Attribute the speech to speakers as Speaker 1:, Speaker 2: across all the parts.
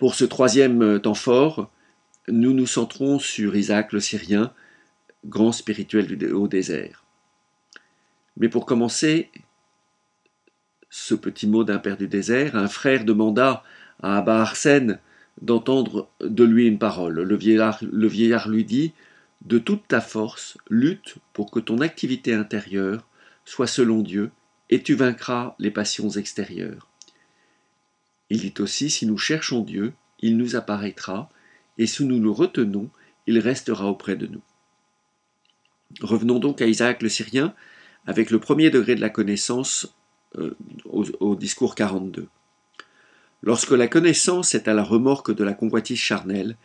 Speaker 1: Pour ce troisième temps fort, nous nous centrons sur Isaac le Syrien, grand spirituel du haut désert. Mais pour commencer, ce petit mot d'un père du désert, un frère demanda à Abba Arsène d'entendre de lui une parole. Le vieillard lui dit De toute ta force, lutte pour que ton activité intérieure soit selon Dieu, et tu vaincras les passions extérieures. Il dit aussi Si nous cherchons Dieu, il nous apparaîtra, et si nous le retenons, il restera auprès de nous. Revenons donc à Isaac le Syrien, avec le premier degré de la connaissance euh, au, au discours 42. Lorsque la connaissance est à la remorque de la convoitise charnelle,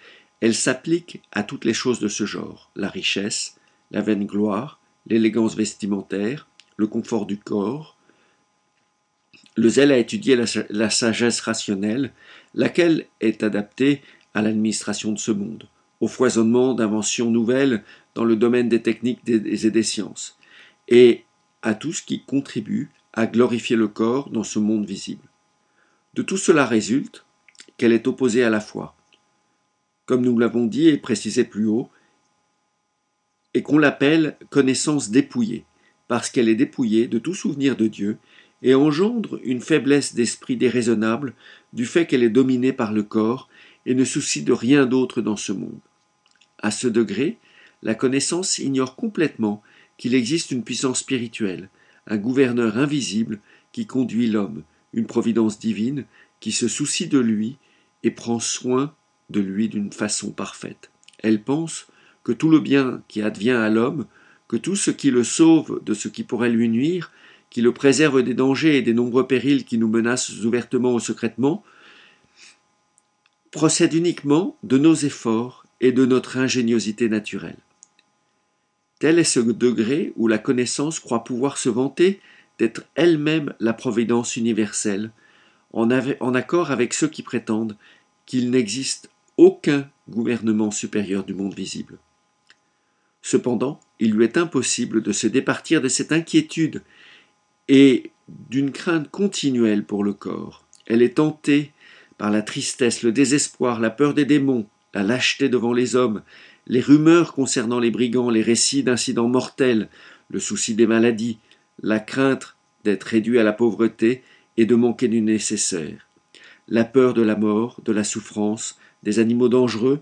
Speaker 1: elle s'applique à toutes les choses de ce genre, la richesse, la vaine gloire, l'élégance vestimentaire, le confort du corps, le zèle à étudier la, la sagesse rationnelle, laquelle est adaptée à l'administration de ce monde, au foisonnement d'inventions nouvelles dans le domaine des techniques et des sciences, et à tout ce qui contribue à glorifier le corps dans ce monde visible. De tout cela résulte qu'elle est opposée à la foi. Comme nous l'avons dit et précisé plus haut, et qu'on l'appelle connaissance dépouillée, parce qu'elle est dépouillée de tout souvenir de Dieu et engendre une faiblesse d'esprit déraisonnable du fait qu'elle est dominée par le corps et ne soucie de rien d'autre dans ce monde. À ce degré, la connaissance ignore complètement qu'il existe une puissance spirituelle, un gouverneur invisible qui conduit l'homme, une providence divine qui se soucie de lui et prend soin de lui d'une façon parfaite. Elle pense que tout le bien qui advient à l'homme, que tout ce qui le sauve de ce qui pourrait lui nuire, qui le préserve des dangers et des nombreux périls qui nous menacent ouvertement ou secrètement, procède uniquement de nos efforts et de notre ingéniosité naturelle. Tel est ce degré où la connaissance croit pouvoir se vanter d'être elle-même la providence universelle, en, en accord avec ceux qui prétendent qu'il n'existe aucun gouvernement supérieur du monde visible. Cependant, il lui est impossible de se départir de cette inquiétude et d'une crainte continuelle pour le corps. Elle est tentée par la tristesse, le désespoir, la peur des démons, la lâcheté devant les hommes, les rumeurs concernant les brigands, les récits d'incidents mortels, le souci des maladies, la crainte d'être réduit à la pauvreté et de manquer du nécessaire, la peur de la mort, de la souffrance, des animaux dangereux,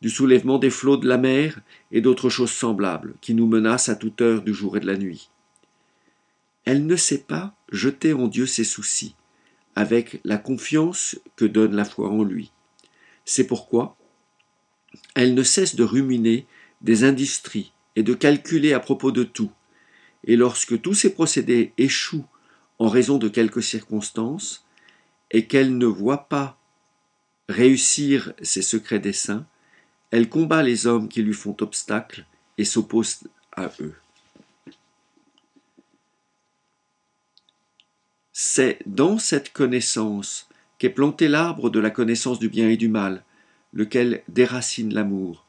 Speaker 1: du soulèvement des flots de la mer et d'autres choses semblables qui nous menacent à toute heure du jour et de la nuit. Elle ne sait pas jeter en Dieu ses soucis, avec la confiance que donne la foi en lui. C'est pourquoi elle ne cesse de ruminer des industries et de calculer à propos de tout, et lorsque tous ces procédés échouent en raison de quelques circonstances, et qu'elle ne voit pas réussir ses secrets desseins, elle combat les hommes qui lui font obstacle et s'oppose à eux. C'est dans cette connaissance qu'est planté l'arbre de la connaissance du bien et du mal, lequel déracine l'amour,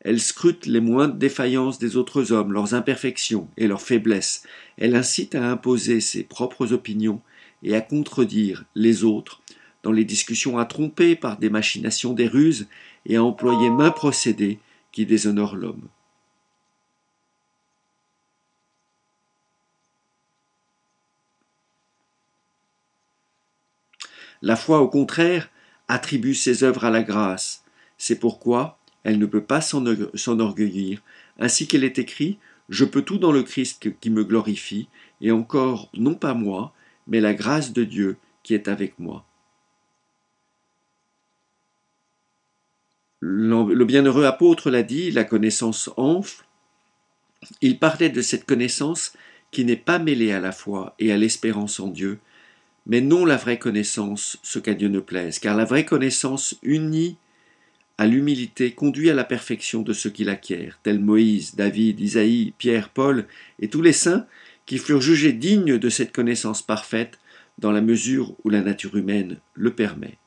Speaker 1: elle scrute les moindres défaillances des autres hommes, leurs imperfections et leurs faiblesses. Elle incite à imposer ses propres opinions et à contredire les autres dans les discussions à tromper par des machinations des ruses et à employer main procédés qui déshonorent l'homme. La foi, au contraire, attribue ses œuvres à la grâce. C'est pourquoi elle ne peut pas s'enorgueillir, ainsi qu'elle est écrit Je peux tout dans le Christ qui me glorifie, et encore non pas moi, mais la grâce de Dieu qui est avec moi. Le bienheureux apôtre l'a dit, la connaissance enfle. Il parlait de cette connaissance qui n'est pas mêlée à la foi et à l'espérance en Dieu, mais non la vraie connaissance, ce qu'à Dieu ne plaise, car la vraie connaissance unit à l'humilité conduit à la perfection de ceux qui l'acquièrent, tels Moïse, David, Isaïe, Pierre, Paul et tous les saints qui furent jugés dignes de cette connaissance parfaite dans la mesure où la nature humaine le permet.